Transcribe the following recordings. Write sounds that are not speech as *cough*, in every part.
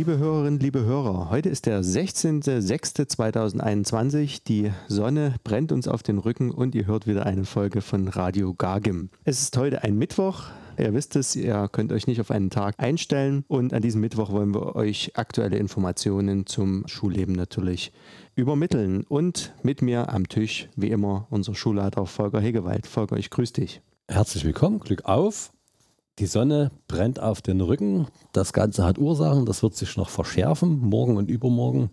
Liebe Hörerinnen, liebe Hörer, heute ist der 16.06.2021. Die Sonne brennt uns auf den Rücken und ihr hört wieder eine Folge von Radio Gagim. Es ist heute ein Mittwoch. Ihr wisst es, ihr könnt euch nicht auf einen Tag einstellen und an diesem Mittwoch wollen wir euch aktuelle Informationen zum Schulleben natürlich übermitteln. Und mit mir am Tisch, wie immer, unser Schulleiter Volker Hegewald. Volker, ich grüße dich. Herzlich willkommen, Glück auf. Die Sonne brennt auf den Rücken. Das Ganze hat Ursachen. Das wird sich noch verschärfen, morgen und übermorgen.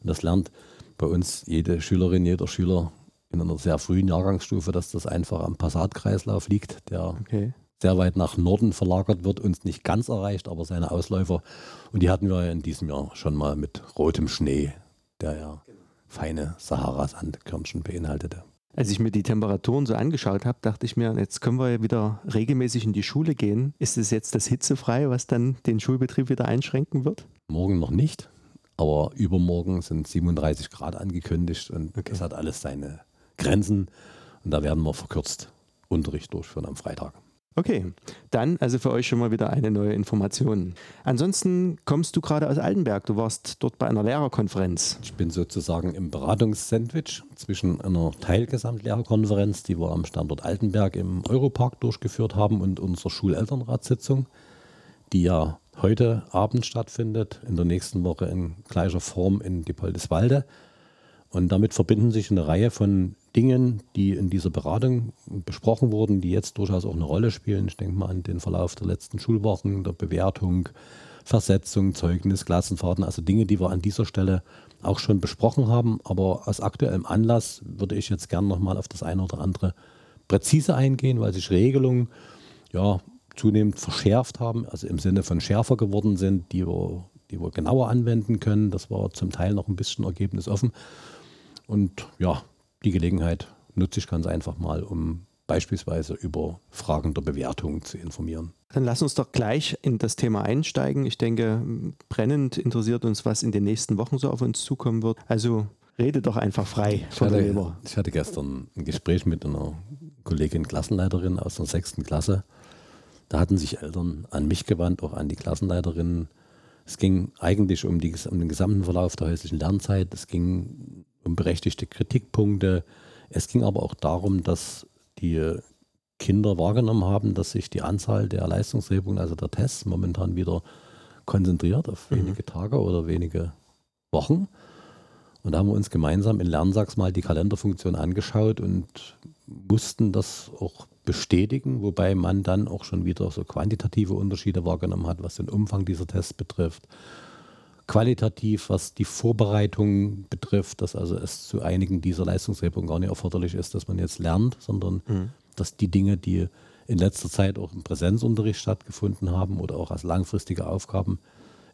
Und das lernt bei uns jede Schülerin, jeder Schüler in einer sehr frühen Jahrgangsstufe, dass das einfach am Passatkreislauf liegt, der okay. sehr weit nach Norden verlagert wird, uns nicht ganz erreicht, aber seine Ausläufer. Und die hatten wir ja in diesem Jahr schon mal mit rotem Schnee, der ja feine Sahara-Sandkörnchen beinhaltete. Als ich mir die Temperaturen so angeschaut habe, dachte ich mir, jetzt können wir ja wieder regelmäßig in die Schule gehen. Ist es jetzt das hitzefrei, was dann den Schulbetrieb wieder einschränken wird? Morgen noch nicht, aber übermorgen sind 37 Grad angekündigt und okay. das hat alles seine Grenzen. Und da werden wir verkürzt Unterricht durchführen am Freitag. Okay, dann also für euch schon mal wieder eine neue Information. Ansonsten kommst du gerade aus Altenberg. Du warst dort bei einer Lehrerkonferenz. Ich bin sozusagen im Beratungssandwich zwischen einer Teilgesamtlehrerkonferenz, die wir am Standort Altenberg im Europark durchgeführt haben, und unserer Schulelternratssitzung, die ja heute Abend stattfindet, in der nächsten Woche in gleicher Form in Diepoldeswalde. Und damit verbinden sich eine Reihe von Dingen, die in dieser Beratung besprochen wurden, die jetzt durchaus auch eine Rolle spielen. Ich denke mal an den Verlauf der letzten Schulwochen, der Bewertung, Versetzung, Zeugnis, Klassenfahrten, also Dinge, die wir an dieser Stelle auch schon besprochen haben. Aber aus aktuellem Anlass würde ich jetzt gerne nochmal auf das eine oder andere präzise eingehen, weil sich Regelungen ja zunehmend verschärft haben, also im Sinne von schärfer geworden sind, die wir, die wir genauer anwenden können. Das war zum Teil noch ein bisschen ergebnisoffen. Und ja, die Gelegenheit nutze ich ganz einfach mal, um beispielsweise über Fragen der Bewertung zu informieren. Dann lass uns doch gleich in das Thema einsteigen. Ich denke, brennend interessiert uns, was in den nächsten Wochen so auf uns zukommen wird. Also rede doch einfach frei. Ich hatte, ich hatte gestern ein Gespräch mit einer Kollegin, Klassenleiterin aus der sechsten Klasse. Da hatten sich Eltern an mich gewandt, auch an die Klassenleiterinnen. Es ging eigentlich um, die, um den gesamten Verlauf der häuslichen Lernzeit. Es ging um berechtigte Kritikpunkte. Es ging aber auch darum, dass die Kinder wahrgenommen haben, dass sich die Anzahl der Leistungserhebungen, also der Tests, momentan wieder konzentriert auf mhm. wenige Tage oder wenige Wochen. Und da haben wir uns gemeinsam in Lernsachs mal die Kalenderfunktion angeschaut und mussten das auch bestätigen, wobei man dann auch schon wieder so quantitative Unterschiede wahrgenommen hat, was den Umfang dieser Tests betrifft, qualitativ, was die Vorbereitung betrifft, dass also es zu einigen dieser Leistungserhebungen gar nicht erforderlich ist, dass man jetzt lernt, sondern mhm. dass die Dinge, die in letzter Zeit auch im Präsenzunterricht stattgefunden haben oder auch als langfristige Aufgaben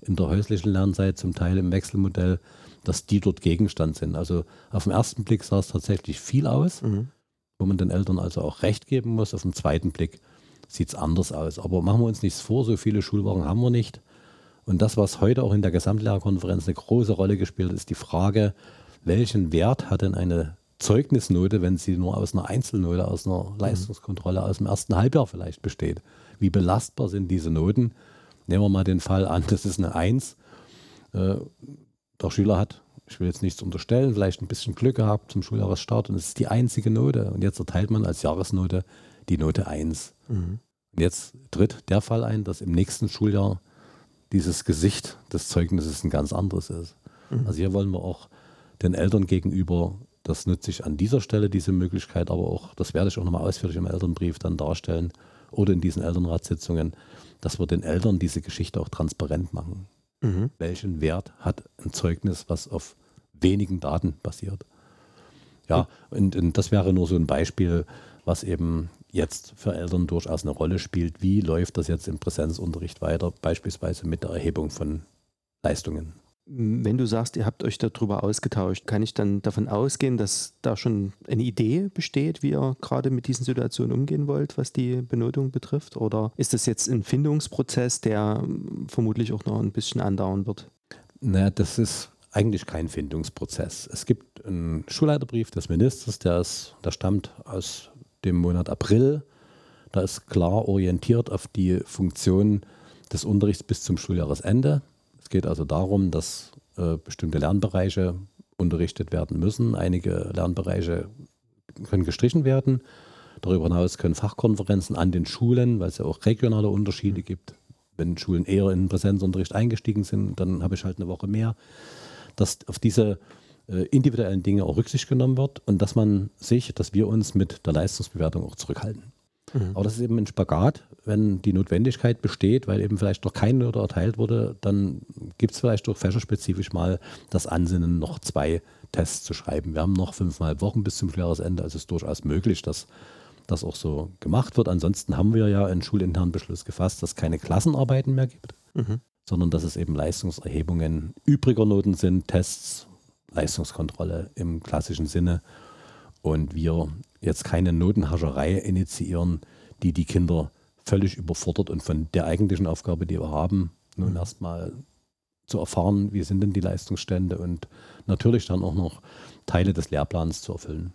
in der häuslichen Lernzeit, zum Teil im Wechselmodell, dass die dort Gegenstand sind. Also auf den ersten Blick sah es tatsächlich viel aus, mhm. Wo man den Eltern also auch recht geben muss. Auf den zweiten Blick sieht es anders aus. Aber machen wir uns nichts vor, so viele Schulwochen haben wir nicht. Und das, was heute auch in der Gesamtlehrerkonferenz eine große Rolle gespielt hat, ist die Frage, welchen Wert hat denn eine Zeugnisnote, wenn sie nur aus einer Einzelnote, aus einer mhm. Leistungskontrolle aus dem ersten Halbjahr vielleicht besteht? Wie belastbar sind diese Noten? Nehmen wir mal den Fall an, das ist eine Eins. Äh, der Schüler hat, ich will jetzt nichts unterstellen, vielleicht ein bisschen Glück gehabt zum Schuljahresstart und es ist die einzige Note. Und jetzt erteilt man als Jahresnote die Note 1. Mhm. Und jetzt tritt der Fall ein, dass im nächsten Schuljahr dieses Gesicht des Zeugnisses ein ganz anderes ist. Mhm. Also hier wollen wir auch den Eltern gegenüber, das nutze ich an dieser Stelle, diese Möglichkeit, aber auch, das werde ich auch nochmal ausführlich im Elternbrief dann darstellen oder in diesen Elternratssitzungen, dass wir den Eltern diese Geschichte auch transparent machen. Mhm. Welchen Wert hat ein Zeugnis, was auf wenigen Daten basiert? Ja, und, und das wäre nur so ein Beispiel, was eben jetzt für Eltern durchaus eine Rolle spielt. Wie läuft das jetzt im Präsenzunterricht weiter, beispielsweise mit der Erhebung von Leistungen? Wenn du sagst, ihr habt euch darüber ausgetauscht, kann ich dann davon ausgehen, dass da schon eine Idee besteht, wie ihr gerade mit diesen Situationen umgehen wollt, was die Benotung betrifft? Oder ist das jetzt ein Findungsprozess, der vermutlich auch noch ein bisschen andauern wird? Naja, das ist eigentlich kein Findungsprozess. Es gibt einen Schulleiterbrief des Ministers, der, ist, der stammt aus dem Monat April. Da ist klar orientiert auf die Funktion des Unterrichts bis zum Schuljahresende. Es geht also darum, dass äh, bestimmte Lernbereiche unterrichtet werden müssen. Einige Lernbereiche können gestrichen werden. Darüber hinaus können Fachkonferenzen an den Schulen, weil es ja auch regionale Unterschiede gibt. Wenn Schulen eher in Präsenzunterricht eingestiegen sind, dann habe ich halt eine Woche mehr. Dass auf diese äh, individuellen Dinge auch Rücksicht genommen wird und dass man sich, dass wir uns mit der Leistungsbewertung auch zurückhalten. Mhm. Aber das ist eben ein Spagat. Wenn die Notwendigkeit besteht, weil eben vielleicht noch keine Note erteilt wurde, dann gibt es vielleicht doch fächerspezifisch mal das Ansinnen, noch zwei Tests zu schreiben. Wir haben noch fünfmal Wochen bis zum Jahresende, also es ist durchaus möglich, dass das auch so gemacht wird. Ansonsten haben wir ja einen schulinternen Beschluss gefasst, dass es keine Klassenarbeiten mehr gibt, mhm. sondern dass es eben Leistungserhebungen übriger Noten sind, Tests, Leistungskontrolle im klassischen Sinne und wir jetzt keine Notenhascherei initiieren, die die Kinder völlig überfordert und von der eigentlichen Aufgabe, die wir haben, nun mhm. erstmal zu erfahren, wie sind denn die Leistungsstände und natürlich dann auch noch Teile des Lehrplans zu erfüllen,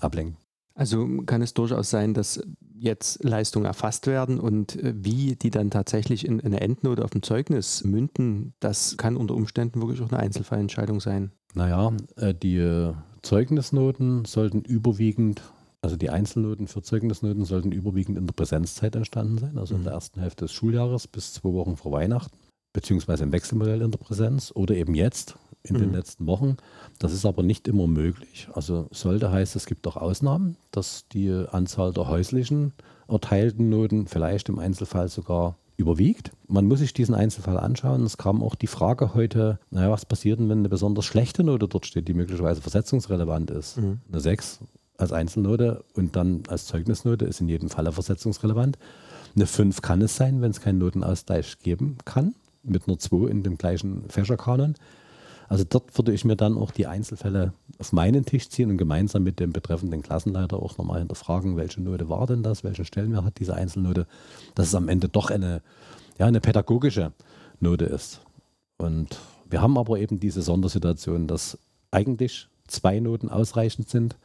ablenken. Also kann es durchaus sein, dass jetzt Leistungen erfasst werden und äh, wie die dann tatsächlich in eine Endnote auf dem Zeugnis münden, das kann unter Umständen wirklich auch eine Einzelfallentscheidung sein. Naja, äh, die Zeugnisnoten sollten überwiegend, also die Einzelnoten für Zeugnisnoten sollten überwiegend in der Präsenzzeit entstanden sein, also in der mhm. ersten Hälfte des Schuljahres bis zwei Wochen vor Weihnachten, beziehungsweise im Wechselmodell in der Präsenz oder eben jetzt in den mhm. letzten Wochen. Das ist aber nicht immer möglich. Also sollte heißt, es gibt auch Ausnahmen, dass die Anzahl der häuslichen erteilten Noten vielleicht im Einzelfall sogar überwiegt. Man muss sich diesen Einzelfall anschauen. Es kam auch die Frage heute, naja, was passiert denn, wenn eine besonders schlechte Note dort steht, die möglicherweise versetzungsrelevant ist? Mhm. Eine 6 als Einzelnote und dann als Zeugnisnote ist in jedem Falle versetzungsrelevant. Eine 5 kann es sein, wenn es keinen Notenausgleich geben kann, mit einer 2 in dem gleichen Fächerkanon. Also dort würde ich mir dann auch die Einzelfälle auf meinen Tisch ziehen und gemeinsam mit dem betreffenden Klassenleiter auch nochmal hinterfragen, welche Note war denn das, welchen Stellenwert hat diese Einzelnote, dass es am Ende doch eine, ja, eine pädagogische Note ist. Und wir haben aber eben diese Sondersituation, dass eigentlich zwei Noten ausreichend sind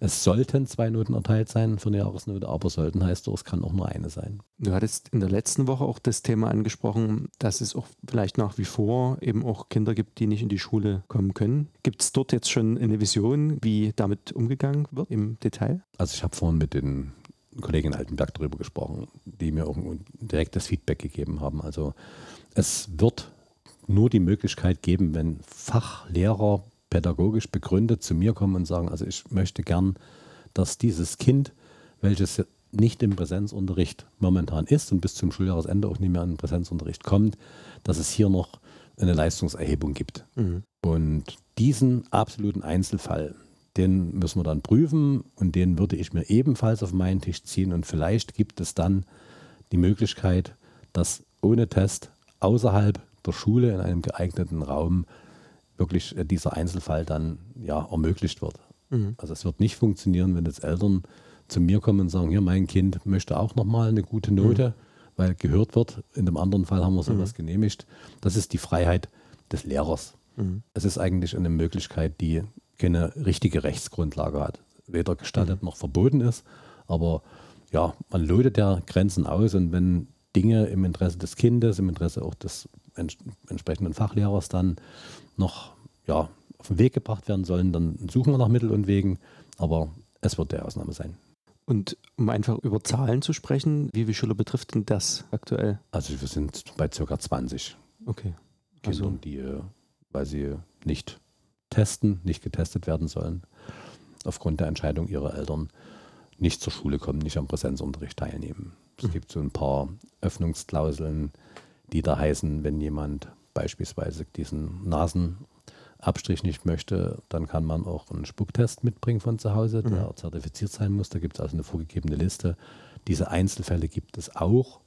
es sollten zwei Noten erteilt sein für eine Jahresnote, aber sollten heißt doch, es kann auch nur eine sein. Du hattest in der letzten Woche auch das Thema angesprochen, dass es auch vielleicht nach wie vor eben auch Kinder gibt, die nicht in die Schule kommen können. Gibt es dort jetzt schon eine Vision, wie damit umgegangen wird im Detail? Also ich habe vorhin mit den Kollegen in Altenberg darüber gesprochen, die mir auch direkt das Feedback gegeben haben. Also es wird nur die Möglichkeit geben, wenn Fachlehrer pädagogisch begründet zu mir kommen und sagen, also ich möchte gern, dass dieses Kind, welches nicht im Präsenzunterricht momentan ist und bis zum Schuljahresende auch nicht mehr in den Präsenzunterricht kommt, dass es hier noch eine Leistungserhebung gibt. Mhm. Und diesen absoluten Einzelfall, den müssen wir dann prüfen und den würde ich mir ebenfalls auf meinen Tisch ziehen und vielleicht gibt es dann die Möglichkeit, dass ohne Test außerhalb der Schule in einem geeigneten Raum wirklich äh, dieser Einzelfall dann ja ermöglicht wird. Mhm. Also es wird nicht funktionieren, wenn jetzt Eltern zu mir kommen und sagen, hier, mein Kind möchte auch nochmal eine gute Note, mhm. weil gehört wird. In dem anderen Fall haben wir sowas mhm. genehmigt. Das ist die Freiheit des Lehrers. Mhm. Es ist eigentlich eine Möglichkeit, die keine richtige Rechtsgrundlage hat. Weder gestattet mhm. noch verboten ist. Aber ja, man lotet ja Grenzen aus und wenn Dinge im Interesse des Kindes, im Interesse auch des entsprechenden Fachlehrers dann noch ja, auf den Weg gebracht werden sollen, dann suchen wir nach Mitteln und Wegen. Aber es wird der Ausnahme sein. Und um einfach über Zahlen zu sprechen, wie viele Schüler betrifft denn das aktuell? Also wir sind bei ca. 20 okay. Kindern, also. die, äh, weil sie nicht testen, nicht getestet werden sollen, aufgrund der Entscheidung ihrer Eltern nicht zur Schule kommen, nicht am Präsenzunterricht teilnehmen. Es gibt so ein paar Öffnungsklauseln, die da heißen, wenn jemand beispielsweise diesen Nasenabstrich nicht möchte, dann kann man auch einen Spucktest mitbringen von zu Hause, der mhm. zertifiziert sein muss. Da gibt es also eine vorgegebene Liste. Diese Einzelfälle gibt es auch.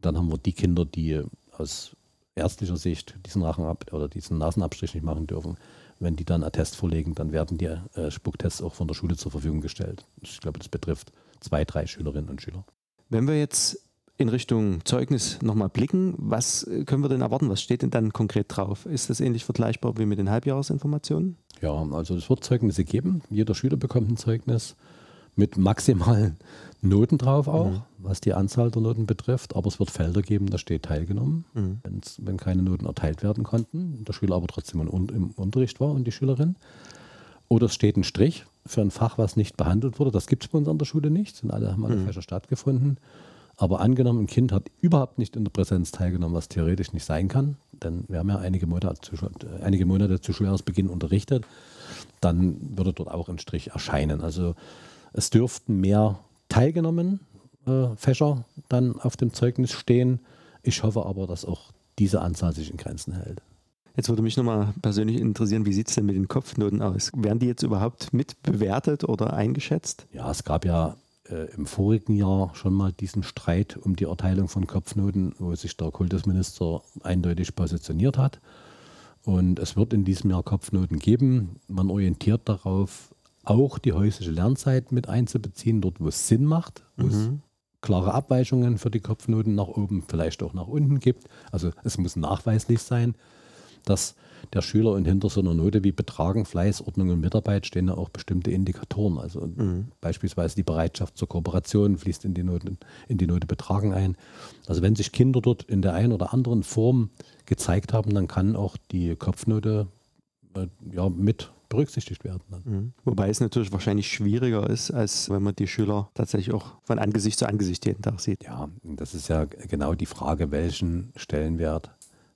Dann haben wir die Kinder, die aus ärztlicher Sicht diesen Rachenab oder diesen Nasenabstrich nicht machen dürfen. Wenn die dann einen Test vorlegen, dann werden die äh, Spucktests auch von der Schule zur Verfügung gestellt. Ich glaube, das betrifft zwei, drei Schülerinnen und Schüler. Wenn wir jetzt in Richtung Zeugnis nochmal blicken, was können wir denn erwarten? Was steht denn dann konkret drauf? Ist das ähnlich vergleichbar wie mit den Halbjahresinformationen? Ja, also es wird Zeugnisse geben. Jeder Schüler bekommt ein Zeugnis mit maximalen *laughs* Noten drauf auch, mhm. was die Anzahl der Noten betrifft. Aber es wird Felder geben, da steht teilgenommen, mhm. wenn keine Noten erteilt werden konnten, der Schüler aber trotzdem im Unterricht war und die Schülerin. Oder es steht ein Strich für ein Fach, was nicht behandelt wurde. Das gibt es bei uns an der Schule nicht. Sind alle, haben alle mhm. Fächer stattgefunden. Aber angenommen, ein Kind hat überhaupt nicht in der Präsenz teilgenommen, was theoretisch nicht sein kann, denn wir haben ja einige Monate zu, einige Monate zu Schuljahresbeginn unterrichtet, dann würde dort auch ein Strich erscheinen. Also es dürften mehr teilgenommen äh, Fächer dann auf dem Zeugnis stehen. Ich hoffe aber, dass auch diese Anzahl sich in Grenzen hält. Jetzt würde mich nochmal persönlich interessieren, wie sieht es denn mit den Kopfnoten aus? Werden die jetzt überhaupt mit bewertet oder eingeschätzt? Ja, es gab ja äh, im vorigen Jahr schon mal diesen Streit um die Erteilung von Kopfnoten, wo sich der Kultusminister eindeutig positioniert hat. Und es wird in diesem Jahr Kopfnoten geben. Man orientiert darauf, auch die häusliche Lernzeit mit einzubeziehen, dort wo es Sinn macht, wo mhm. es klare Abweichungen für die Kopfnoten nach oben, vielleicht auch nach unten gibt. Also es muss nachweislich sein, dass der Schüler und hinter so einer Note wie Betragen, Fleiß, Ordnung und Mitarbeit stehen ja auch bestimmte Indikatoren. Also mhm. beispielsweise die Bereitschaft zur Kooperation fließt in die, Note, in die Note Betragen ein. Also wenn sich Kinder dort in der einen oder anderen Form gezeigt haben, dann kann auch die Kopfnote äh, ja, mit berücksichtigt werden. Mhm. Wobei es natürlich wahrscheinlich schwieriger ist, als wenn man die Schüler tatsächlich auch von Angesicht zu Angesicht jeden Tag sieht. Ja, das ist ja genau die Frage, welchen Stellenwert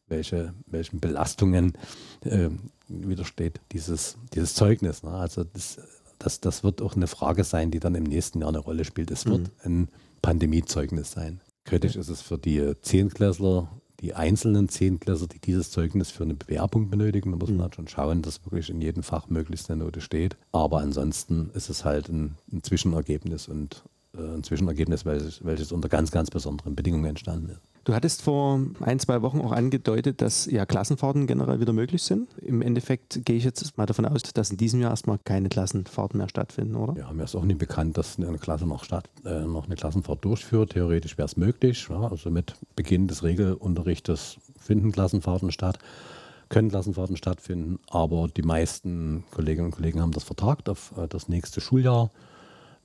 welche, welchen Belastungen äh, widersteht dieses, dieses Zeugnis. Ne? Also das, das, das wird auch eine Frage sein, die dann im nächsten Jahr eine Rolle spielt. Es wird mhm. ein Pandemiezeugnis sein. Kritisch ist es für die Zehntklässler, die einzelnen Zehntklässler, die dieses Zeugnis für eine Bewerbung benötigen. Da muss man mhm. halt schon schauen, dass wirklich in jedem Fach möglichst eine Note steht. Aber ansonsten ist es halt ein, ein Zwischenergebnis und ein Zwischenergebnis, welches, welches unter ganz, ganz besonderen Bedingungen entstanden ist. Du hattest vor ein, zwei Wochen auch angedeutet, dass ja Klassenfahrten generell wieder möglich sind. Im Endeffekt gehe ich jetzt mal davon aus, dass in diesem Jahr erstmal keine Klassenfahrten mehr stattfinden, oder? Ja, mir ist auch nicht bekannt, dass eine Klasse noch, statt, äh, noch eine Klassenfahrt durchführt. Theoretisch wäre es möglich. Ja, also mit Beginn des Regelunterrichtes finden Klassenfahrten statt können Klassenfahrten stattfinden, aber die meisten Kolleginnen und Kollegen haben das vertagt auf äh, das nächste Schuljahr.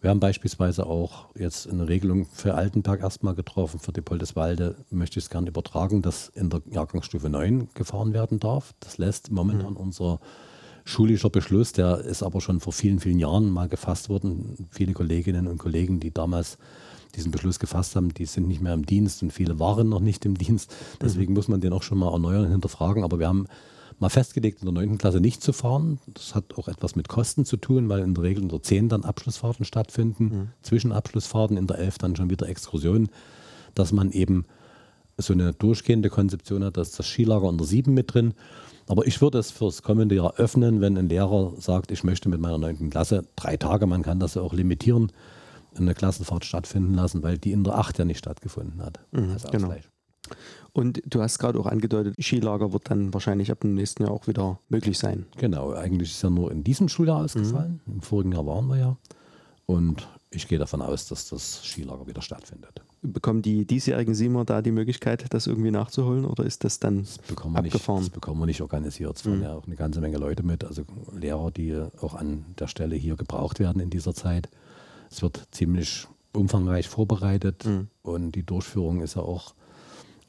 Wir haben beispielsweise auch jetzt eine Regelung für Altenberg erstmal getroffen. Für die Poldeswalde möchte ich es gerne übertragen, dass in der Jahrgangsstufe 9 gefahren werden darf. Das lässt momentan mhm. unser schulischer Beschluss, der ist aber schon vor vielen, vielen Jahren mal gefasst worden. Viele Kolleginnen und Kollegen, die damals diesen Beschluss gefasst haben, die sind nicht mehr im Dienst und viele waren noch nicht im Dienst. Deswegen mhm. muss man den auch schon mal erneuern und hinterfragen. Aber wir haben mal festgelegt, in der 9. Klasse nicht zu fahren. Das hat auch etwas mit Kosten zu tun, weil in der Regel in der 10 dann Abschlussfahrten stattfinden, mhm. Zwischenabschlussfahrten, in der 11 dann schon wieder Exkursionen, dass man eben so eine durchgehende Konzeption hat, dass das Skilager in der 7 mit drin. Aber ich würde es fürs kommende Jahr öffnen, wenn ein Lehrer sagt, ich möchte mit meiner 9. Klasse drei Tage, man kann das ja auch limitieren, eine Klassenfahrt stattfinden lassen, weil die in der 8 ja nicht stattgefunden hat. Mhm, genau. Und du hast gerade auch angedeutet, Skilager wird dann wahrscheinlich ab dem nächsten Jahr auch wieder möglich sein. Genau, eigentlich ist ja nur in diesem Schuljahr ausgefallen. Mhm. Im vorigen Jahr waren wir ja. Und ich gehe davon aus, dass das Skilager wieder stattfindet. Bekommen die diesjährigen Siemer da die Möglichkeit, das irgendwie nachzuholen oder ist das dann das bekommen abgefahren? Nicht, das bekommen wir nicht organisiert. Es fahren mhm. ja auch eine ganze Menge Leute mit, also Lehrer, die auch an der Stelle hier gebraucht werden in dieser Zeit. Es wird ziemlich umfangreich vorbereitet mhm. und die Durchführung ist ja auch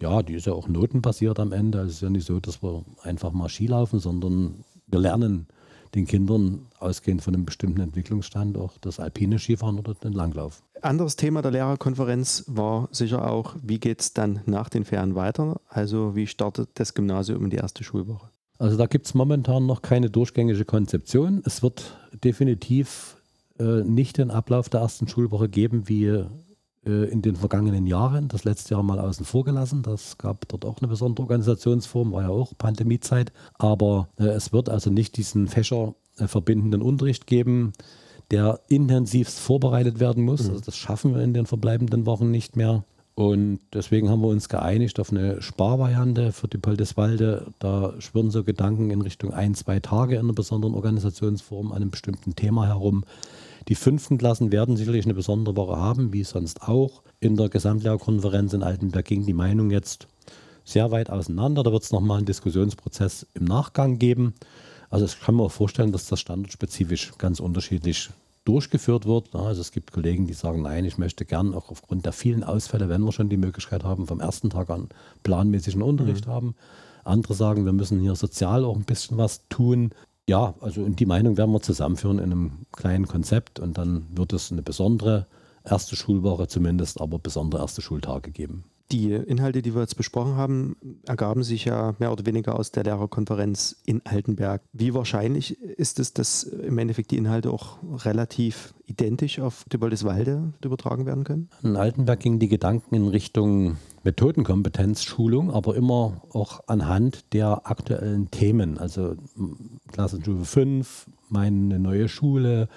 ja, die ist ja auch notenbasiert am Ende. Also es ist ja nicht so, dass wir einfach mal Ski laufen, sondern wir lernen den Kindern ausgehend von einem bestimmten Entwicklungsstand auch das alpine Skifahren oder den Langlauf. Anderes Thema der Lehrerkonferenz war sicher auch, wie geht es dann nach den Ferien weiter? Also wie startet das Gymnasium in die erste Schulwoche? Also da gibt es momentan noch keine durchgängige Konzeption. Es wird definitiv äh, nicht den Ablauf der ersten Schulwoche geben, wie in den vergangenen Jahren, das letzte Jahr mal außen vor gelassen. Das gab dort auch eine besondere Organisationsform, war ja auch Pandemiezeit. Aber äh, es wird also nicht diesen fächerverbindenden Unterricht geben, der intensivst vorbereitet werden muss. Mhm. Also das schaffen wir in den verbleibenden Wochen nicht mehr. Und deswegen haben wir uns geeinigt auf eine Sparvariante für die Poldeswalde. Da schwirren so Gedanken in Richtung ein, zwei Tage in einer besonderen Organisationsform an einem bestimmten Thema herum. Die fünften Klassen werden sicherlich eine besondere Woche haben, wie sonst auch. In der Gesamtlehrerkonferenz in Altenberg ging die Meinung jetzt sehr weit auseinander. Da wird es nochmal einen Diskussionsprozess im Nachgang geben. Also ich kann mir auch vorstellen, dass das standortspezifisch ganz unterschiedlich durchgeführt wird. Also es gibt Kollegen, die sagen, nein, ich möchte gern auch aufgrund der vielen Ausfälle, wenn wir schon die Möglichkeit haben, vom ersten Tag an planmäßigen Unterricht mhm. haben. Andere sagen, wir müssen hier sozial auch ein bisschen was tun. Ja, also die Meinung werden wir zusammenführen in einem kleinen Konzept und dann wird es eine besondere erste Schulwoche zumindest, aber besondere erste Schultage geben. Die Inhalte, die wir jetzt besprochen haben, ergaben sich ja mehr oder weniger aus der Lehrerkonferenz in Altenberg. Wie wahrscheinlich ist es, dass im Endeffekt die Inhalte auch relativ identisch auf Dübeldeswalde übertragen werden können? In Altenberg gingen die Gedanken in Richtung Methodenkompetenzschulung, aber immer auch anhand der aktuellen Themen. Also Klassenstufe 5, meine neue Schule,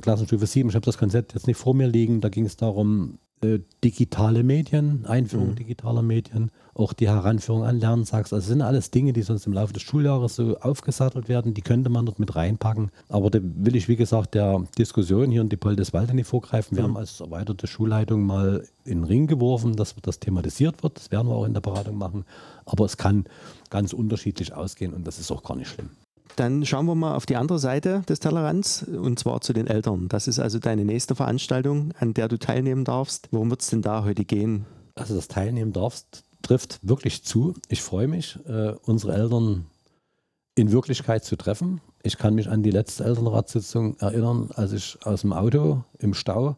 Klassenstufe 7, ich habe das Konzept jetzt nicht vor mir liegen, da ging es darum, äh, digitale Medien, Einführung mhm. digitaler Medien, auch die Heranführung an Lernsachs. Also sind alles Dinge, die sonst im Laufe des Schuljahres so aufgesattelt werden, die könnte man dort mit reinpacken. Aber da will ich, wie gesagt, der Diskussion hier in die Poldeswalde nicht vorgreifen. Wir mhm. haben als erweiterte Schulleitung mal in den Ring geworfen, dass das thematisiert wird. Das werden wir auch in der Beratung machen. Aber es kann ganz unterschiedlich ausgehen und das ist auch gar nicht schlimm. Dann schauen wir mal auf die andere Seite des Tellerrands und zwar zu den Eltern. Das ist also deine nächste Veranstaltung, an der du teilnehmen darfst. Worum wird es denn da heute gehen? Also das Teilnehmen darfst trifft wirklich zu. Ich freue mich, äh, unsere Eltern in Wirklichkeit zu treffen. Ich kann mich an die letzte Elternratssitzung erinnern, als ich aus dem Auto im Stau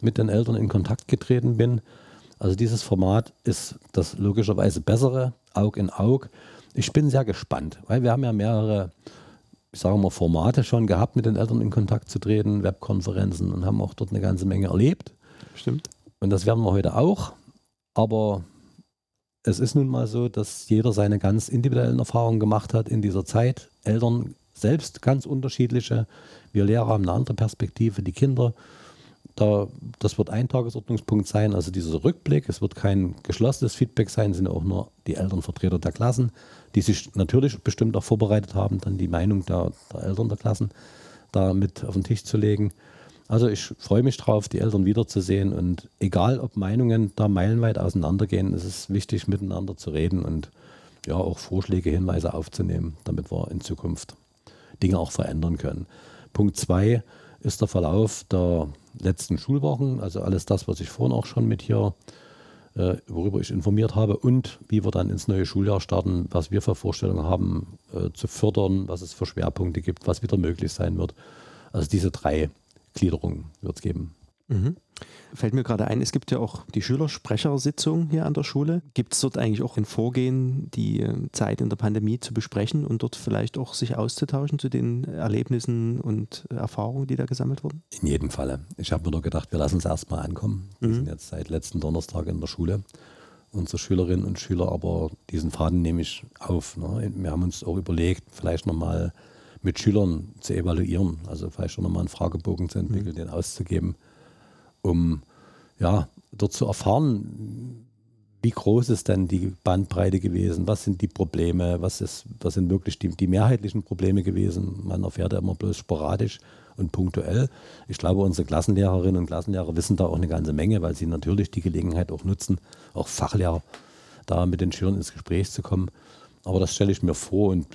mit den Eltern in Kontakt getreten bin. Also dieses Format ist das logischerweise bessere, Aug in Aug. Ich bin sehr gespannt, weil wir haben ja mehrere, ich sage mal, Formate schon gehabt, mit den Eltern in Kontakt zu treten, Webkonferenzen und haben auch dort eine ganze Menge erlebt. Stimmt. Und das werden wir heute auch. Aber es ist nun mal so, dass jeder seine ganz individuellen Erfahrungen gemacht hat in dieser Zeit. Eltern selbst ganz unterschiedliche. Wir Lehrer haben eine andere Perspektive, die Kinder da, das wird ein Tagesordnungspunkt sein, also dieser Rückblick. Es wird kein geschlossenes Feedback sein, sind auch nur die Elternvertreter der Klassen, die sich natürlich bestimmt auch vorbereitet haben, dann die Meinung der, der Eltern der Klassen da mit auf den Tisch zu legen. Also ich freue mich drauf, die Eltern wiederzusehen und egal, ob Meinungen da meilenweit auseinandergehen, es ist wichtig, miteinander zu reden und ja, auch Vorschläge, Hinweise aufzunehmen, damit wir in Zukunft Dinge auch verändern können. Punkt zwei ist der Verlauf der letzten Schulwochen, also alles das, was ich vorhin auch schon mit hier, äh, worüber ich informiert habe und wie wir dann ins neue Schuljahr starten, was wir für Vorstellungen haben äh, zu fördern, was es für Schwerpunkte gibt, was wieder möglich sein wird. Also diese drei Gliederungen wird es geben. Mhm. Fällt mir gerade ein, es gibt ja auch die Schülersprechersitzung hier an der Schule. Gibt es dort eigentlich auch ein Vorgehen, die äh, Zeit in der Pandemie zu besprechen und dort vielleicht auch sich auszutauschen zu den Erlebnissen und Erfahrungen, die da gesammelt wurden? In jedem Falle. Ich habe mir nur gedacht, wir lassen es erstmal ankommen. Wir mhm. sind jetzt seit letzten Donnerstag in der Schule, unsere Schülerinnen und Schüler, aber diesen Faden nehme ich auf. Ne? Wir haben uns auch überlegt, vielleicht nochmal mit Schülern zu evaluieren, also vielleicht schon nochmal einen Fragebogen zu entwickeln, mhm. den auszugeben um ja, dort zu erfahren, wie groß ist denn die Bandbreite gewesen, was sind die Probleme, was, ist, was sind wirklich die, die mehrheitlichen Probleme gewesen. Man erfährt ja immer bloß sporadisch und punktuell. Ich glaube, unsere Klassenlehrerinnen und Klassenlehrer wissen da auch eine ganze Menge, weil sie natürlich die Gelegenheit auch nutzen, auch Fachlehrer da mit den Schülern ins Gespräch zu kommen. Aber das stelle ich mir vor und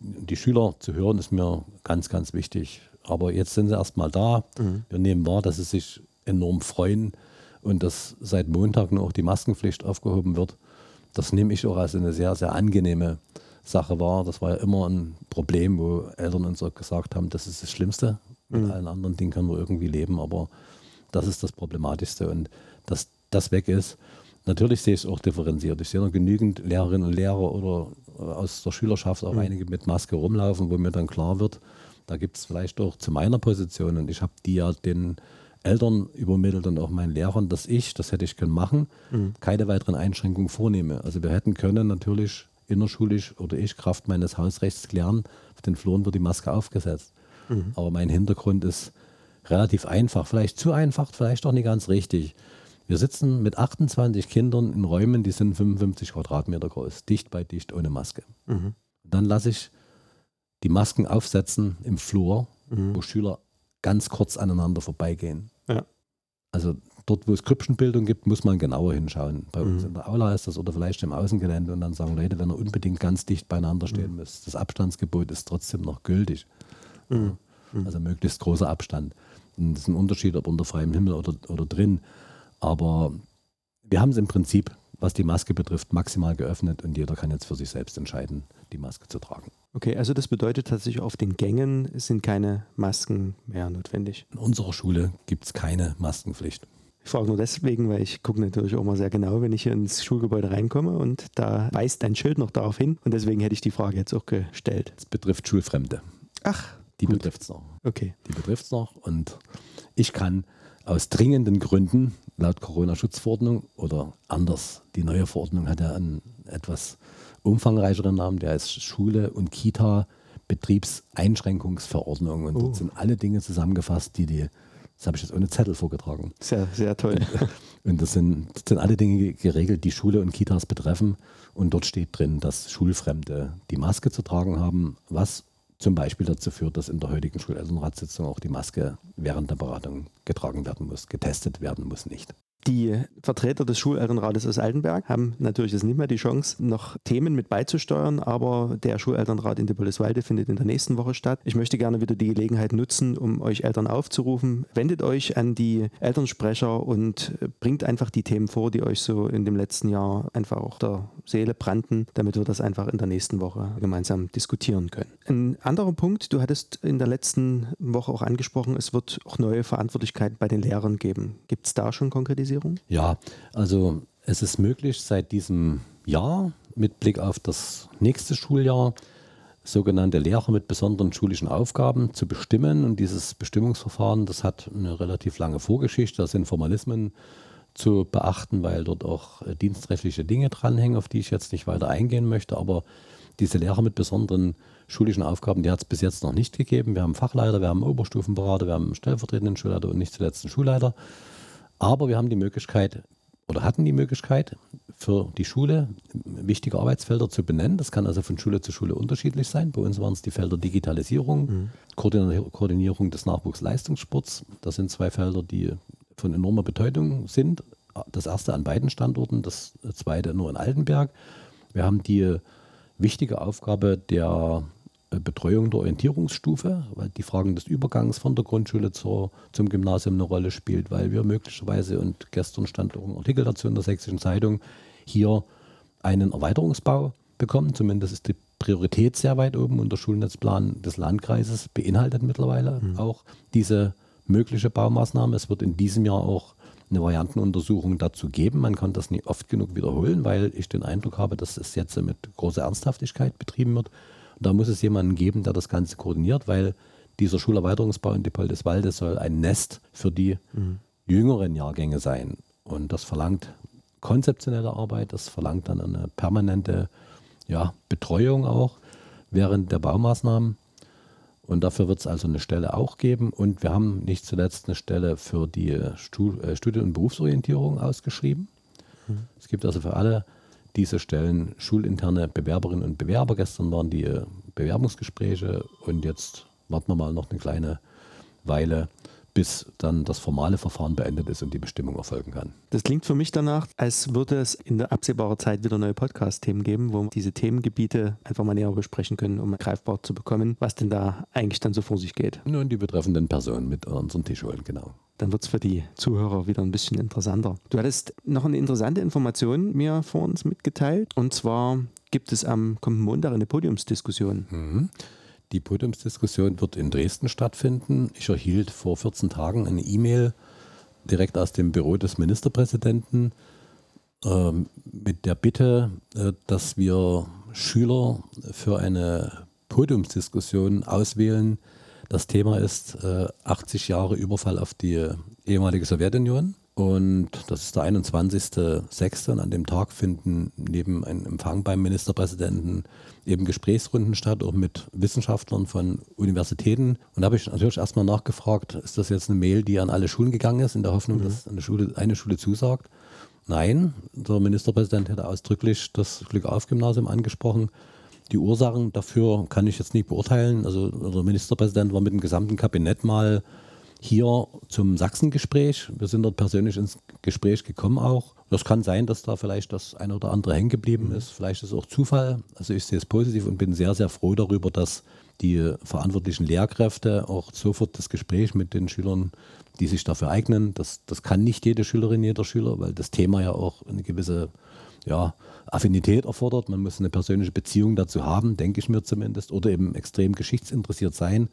die Schüler zu hören ist mir ganz, ganz wichtig. Aber jetzt sind sie erstmal da. Mhm. Wir nehmen wahr, dass sie sich enorm freuen und dass seit Montag nur auch die Maskenpflicht aufgehoben wird. Das nehme ich auch als eine sehr, sehr angenehme Sache wahr. Das war ja immer ein Problem, wo Eltern uns auch gesagt haben, das ist das Schlimmste. Mit mhm. allen anderen Dingen können wir irgendwie leben, aber das ist das Problematischste. Und dass das weg ist, natürlich sehe ich es auch differenziert. Ich sehe noch genügend Lehrerinnen und Lehrer oder aus der Schülerschaft auch mhm. einige mit Maske rumlaufen, wo mir dann klar wird, da gibt es vielleicht auch zu meiner Position, und ich habe die ja den Eltern übermittelt und auch meinen Lehrern, dass ich, das hätte ich können machen, mhm. keine weiteren Einschränkungen vornehme. Also wir hätten können natürlich innerschulisch oder ich Kraft meines Hausrechts klären, auf den Fluren wird die Maske aufgesetzt. Mhm. Aber mein Hintergrund ist relativ einfach, vielleicht zu einfach, vielleicht auch nicht ganz richtig. Wir sitzen mit 28 Kindern in Räumen, die sind 55 Quadratmeter groß, dicht bei dicht, ohne Maske. Mhm. Dann lasse ich die Masken aufsetzen im Flur, mhm. wo Schüler ganz kurz aneinander vorbeigehen. Ja. Also dort, wo es Krüppchenbildung gibt, muss man genauer hinschauen. Bei mhm. uns in der Aula ist das oder vielleicht im Außengelände und dann sagen Leute, wenn ihr unbedingt ganz dicht beieinander stehen mhm. müsst, das Abstandsgebot ist trotzdem noch gültig. Mhm. mhm. Also möglichst großer Abstand. Und das ist ein Unterschied, ob unter freiem Himmel oder, oder drin. Aber wir haben es im Prinzip, was die Maske betrifft, maximal geöffnet und jeder kann jetzt für sich selbst entscheiden, die Maske zu tragen. Okay, also das bedeutet tatsächlich, auf den Gängen sind keine Masken mehr notwendig. In unserer Schule gibt es keine Maskenpflicht. Ich frage nur deswegen, weil ich gucke natürlich auch mal sehr genau, wenn ich hier ins Schulgebäude reinkomme und da weist ein Schild noch darauf hin und deswegen hätte ich die Frage jetzt auch gestellt. Es betrifft Schulfremde. Ach, die betrifft es noch. Okay. Die betrifft es noch und ich kann aus dringenden Gründen laut Corona-Schutzverordnung oder anders, die neue Verordnung hat ja einen etwas umfangreicheren Namen, der heißt Schule und Kita Betriebseinschränkungsverordnung und oh. dort sind alle Dinge zusammengefasst, die die das habe ich jetzt ohne Zettel vorgetragen. Sehr, sehr toll. *laughs* Und das sind, das sind alle Dinge geregelt, die Schule und Kitas betreffen. Und dort steht drin, dass Schulfremde die Maske zu tragen haben, was zum Beispiel dazu führt, dass in der heutigen Schulelternratssitzung auch die Maske während der Beratung getragen werden muss, getestet werden muss nicht. Die Vertreter des Schulelternrates aus Altenberg haben natürlich jetzt nicht mehr die Chance, noch Themen mit beizusteuern, aber der Schulelternrat in Dippoldiswalde findet in der nächsten Woche statt. Ich möchte gerne wieder die Gelegenheit nutzen, um euch Eltern aufzurufen. Wendet euch an die Elternsprecher und bringt einfach die Themen vor, die euch so in dem letzten Jahr einfach auch der Seele brannten, damit wir das einfach in der nächsten Woche gemeinsam diskutieren können. Ein anderer Punkt, du hattest in der letzten Woche auch angesprochen, es wird auch neue Verantwortlichkeiten bei den Lehrern geben. Gibt es da schon Konkretisierung? Digitalisierung? Ja, also es ist möglich seit diesem Jahr mit Blick auf das nächste Schuljahr sogenannte Lehrer mit besonderen schulischen Aufgaben zu bestimmen. Und dieses Bestimmungsverfahren, das hat eine relativ lange Vorgeschichte. Da sind Formalismen zu beachten, weil dort auch äh, dienstrechtliche Dinge dranhängen, auf die ich jetzt nicht weiter eingehen möchte. Aber diese Lehrer mit besonderen schulischen Aufgaben, die hat es bis jetzt noch nicht gegeben. Wir haben Fachleiter, wir haben Oberstufenberater, wir haben stellvertretenden Schulleiter und nicht zuletzt einen Schulleiter. Aber wir haben die Möglichkeit oder hatten die Möglichkeit, für die Schule wichtige Arbeitsfelder zu benennen. Das kann also von Schule zu Schule unterschiedlich sein. Bei uns waren es die Felder Digitalisierung, mhm. Koordinierung des Nachwuchsleistungssports. Das sind zwei Felder, die von enormer Bedeutung sind. Das erste an beiden Standorten, das zweite nur in Altenberg. Wir haben die wichtige Aufgabe der Betreuung der Orientierungsstufe, weil die Fragen des Übergangs von der Grundschule zur, zum Gymnasium eine Rolle spielt, weil wir möglicherweise, und gestern stand auch ein Artikel dazu in der Sächsischen Zeitung, hier einen Erweiterungsbau bekommen. Zumindest ist die Priorität sehr weit oben und der Schulnetzplan des Landkreises beinhaltet mittlerweile mhm. auch diese mögliche Baumaßnahme. Es wird in diesem Jahr auch eine Variantenuntersuchung dazu geben. Man kann das nicht oft genug wiederholen, weil ich den Eindruck habe, dass es jetzt mit großer Ernsthaftigkeit betrieben wird da muss es jemanden geben, der das Ganze koordiniert, weil dieser Schulerweiterungsbau in Diepoldeswalde soll ein Nest für die mhm. jüngeren Jahrgänge sein. Und das verlangt konzeptionelle Arbeit, das verlangt dann eine permanente ja, Betreuung auch während der Baumaßnahmen. Und dafür wird es also eine Stelle auch geben. Und wir haben nicht zuletzt eine Stelle für die äh, Studien- und Berufsorientierung ausgeschrieben. Mhm. Es gibt also für alle diese Stellen schulinterne Bewerberinnen und Bewerber. Gestern waren die äh, Bewerbungsgespräche und jetzt warten wir mal noch eine kleine Weile, bis dann das formale Verfahren beendet ist und die Bestimmung erfolgen kann. Das klingt für mich danach, als würde es in der absehbaren Zeit wieder neue Podcast-Themen geben, wo wir diese Themengebiete einfach mal näher besprechen können, um greifbar zu bekommen, was denn da eigentlich dann so vor sich geht. Nun, die betreffenden Personen mit unseren Tisch holen, genau dann wird es für die Zuhörer wieder ein bisschen interessanter. Du hattest noch eine interessante Information mir vor uns mitgeteilt. Und zwar gibt es am kommenden Montag eine Podiumsdiskussion. Mhm. Die Podiumsdiskussion wird in Dresden stattfinden. Ich erhielt vor 14 Tagen eine E-Mail direkt aus dem Büro des Ministerpräsidenten äh, mit der Bitte, äh, dass wir Schüler für eine Podiumsdiskussion auswählen, das Thema ist äh, 80 Jahre Überfall auf die ehemalige Sowjetunion. Und das ist der 21.06. Und an dem Tag finden neben einem Empfang beim Ministerpräsidenten eben Gesprächsrunden statt, auch mit Wissenschaftlern von Universitäten. Und da habe ich natürlich erstmal nachgefragt, ist das jetzt eine Mail, die an alle Schulen gegangen ist, in der Hoffnung, mhm. dass eine Schule, eine Schule zusagt? Nein, der Ministerpräsident hätte ausdrücklich das Glück-auf-Gymnasium angesprochen. Die Ursachen dafür kann ich jetzt nicht beurteilen. Also der Ministerpräsident war mit dem gesamten Kabinett mal hier zum Sachsengespräch. Wir sind dort persönlich ins Gespräch gekommen auch. Das kann sein, dass da vielleicht das eine oder andere hängen geblieben ist. Vielleicht ist es auch Zufall. Also ich sehe es positiv und bin sehr, sehr froh darüber, dass die verantwortlichen Lehrkräfte auch sofort das Gespräch mit den Schülern, die sich dafür eignen. Das, das kann nicht jede Schülerin, jeder Schüler, weil das Thema ja auch eine gewisse ja, Affinität erfordert. Man muss eine persönliche Beziehung dazu haben, denke ich mir zumindest, oder eben extrem geschichtsinteressiert sein,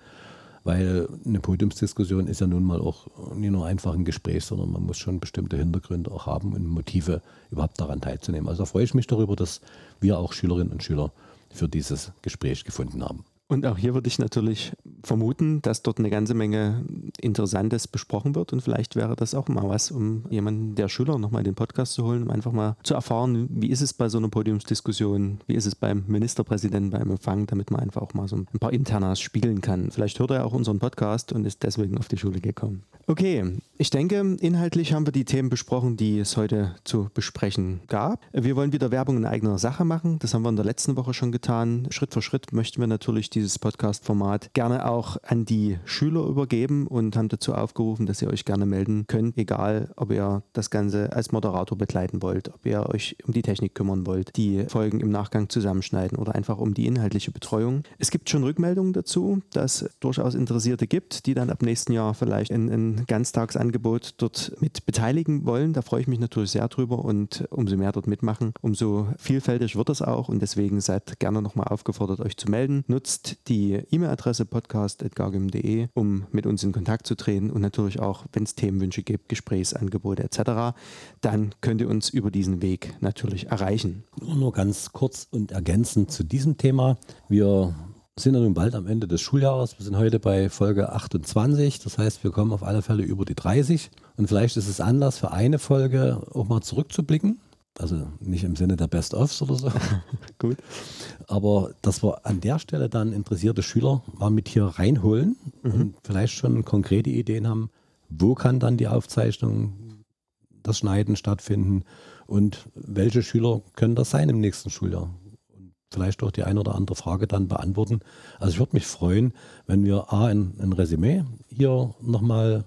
weil eine Podiumsdiskussion ist ja nun mal auch nicht nur einfach ein Gespräch, sondern man muss schon bestimmte Hintergründe auch haben und Motive überhaupt daran teilzunehmen. Also freue ich mich darüber, dass wir auch Schülerinnen und Schüler für dieses Gespräch gefunden haben. Und auch hier würde ich natürlich vermuten, dass dort eine ganze Menge Interessantes besprochen wird. Und vielleicht wäre das auch mal was, um jemanden der Schüler nochmal den Podcast zu holen, um einfach mal zu erfahren, wie ist es bei so einer Podiumsdiskussion, wie ist es beim Ministerpräsidenten beim Empfang, damit man einfach auch mal so ein paar Internas spiegeln kann. Vielleicht hört er auch unseren Podcast und ist deswegen auf die Schule gekommen. Okay, ich denke, inhaltlich haben wir die Themen besprochen, die es heute zu besprechen gab. Wir wollen wieder Werbung in eigener Sache machen. Das haben wir in der letzten Woche schon getan. Schritt für Schritt möchten wir natürlich dieses Podcast-Format gerne auch an die Schüler übergeben und haben dazu aufgerufen, dass ihr euch gerne melden könnt, egal ob ihr das Ganze als Moderator begleiten wollt, ob ihr euch um die Technik kümmern wollt, die Folgen im Nachgang zusammenschneiden oder einfach um die inhaltliche Betreuung. Es gibt schon Rückmeldungen dazu, dass es durchaus Interessierte gibt, die dann ab nächsten Jahr vielleicht in, in Ganztagsangebot dort mit beteiligen wollen. Da freue ich mich natürlich sehr drüber und umso mehr dort mitmachen, umso vielfältig wird es auch und deswegen seid gerne nochmal aufgefordert, euch zu melden. Nutzt die E-Mail-Adresse podcast.gargim.de, um mit uns in Kontakt zu treten und natürlich auch, wenn es Themenwünsche gibt, Gesprächsangebote etc., dann könnt ihr uns über diesen Weg natürlich erreichen. Nur ganz kurz und ergänzend zu diesem Thema. Wir sind ja nun bald am Ende des Schuljahres. Wir sind heute bei Folge 28. Das heißt, wir kommen auf alle Fälle über die 30. Und vielleicht ist es Anlass für eine Folge auch mal zurückzublicken. Also nicht im Sinne der Best-ofs oder so. *laughs* Gut. Aber dass wir an der Stelle dann interessierte Schüler mal mit hier reinholen mhm. und vielleicht schon konkrete Ideen haben, wo kann dann die Aufzeichnung, das Schneiden stattfinden und welche Schüler können das sein im nächsten Schuljahr? Vielleicht auch die eine oder andere Frage dann beantworten. Also ich würde mich freuen, wenn wir A, ein, ein Resümee hier nochmal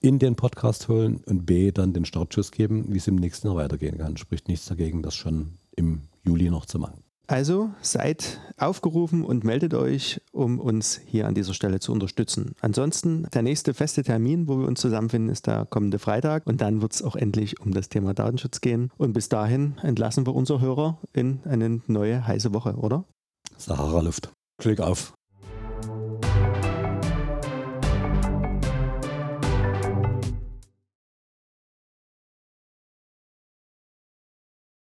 in den Podcast holen und B, dann den Startschuss geben, wie es im nächsten Jahr weitergehen kann. Spricht nichts dagegen, das schon im Juli noch zu machen. Also seid aufgerufen und meldet euch, um uns hier an dieser Stelle zu unterstützen. Ansonsten, der nächste feste Termin, wo wir uns zusammenfinden, ist der kommende Freitag und dann wird es auch endlich um das Thema Datenschutz gehen. Und bis dahin entlassen wir unsere Hörer in eine neue heiße Woche, oder? Sahara-Luft. Klick auf.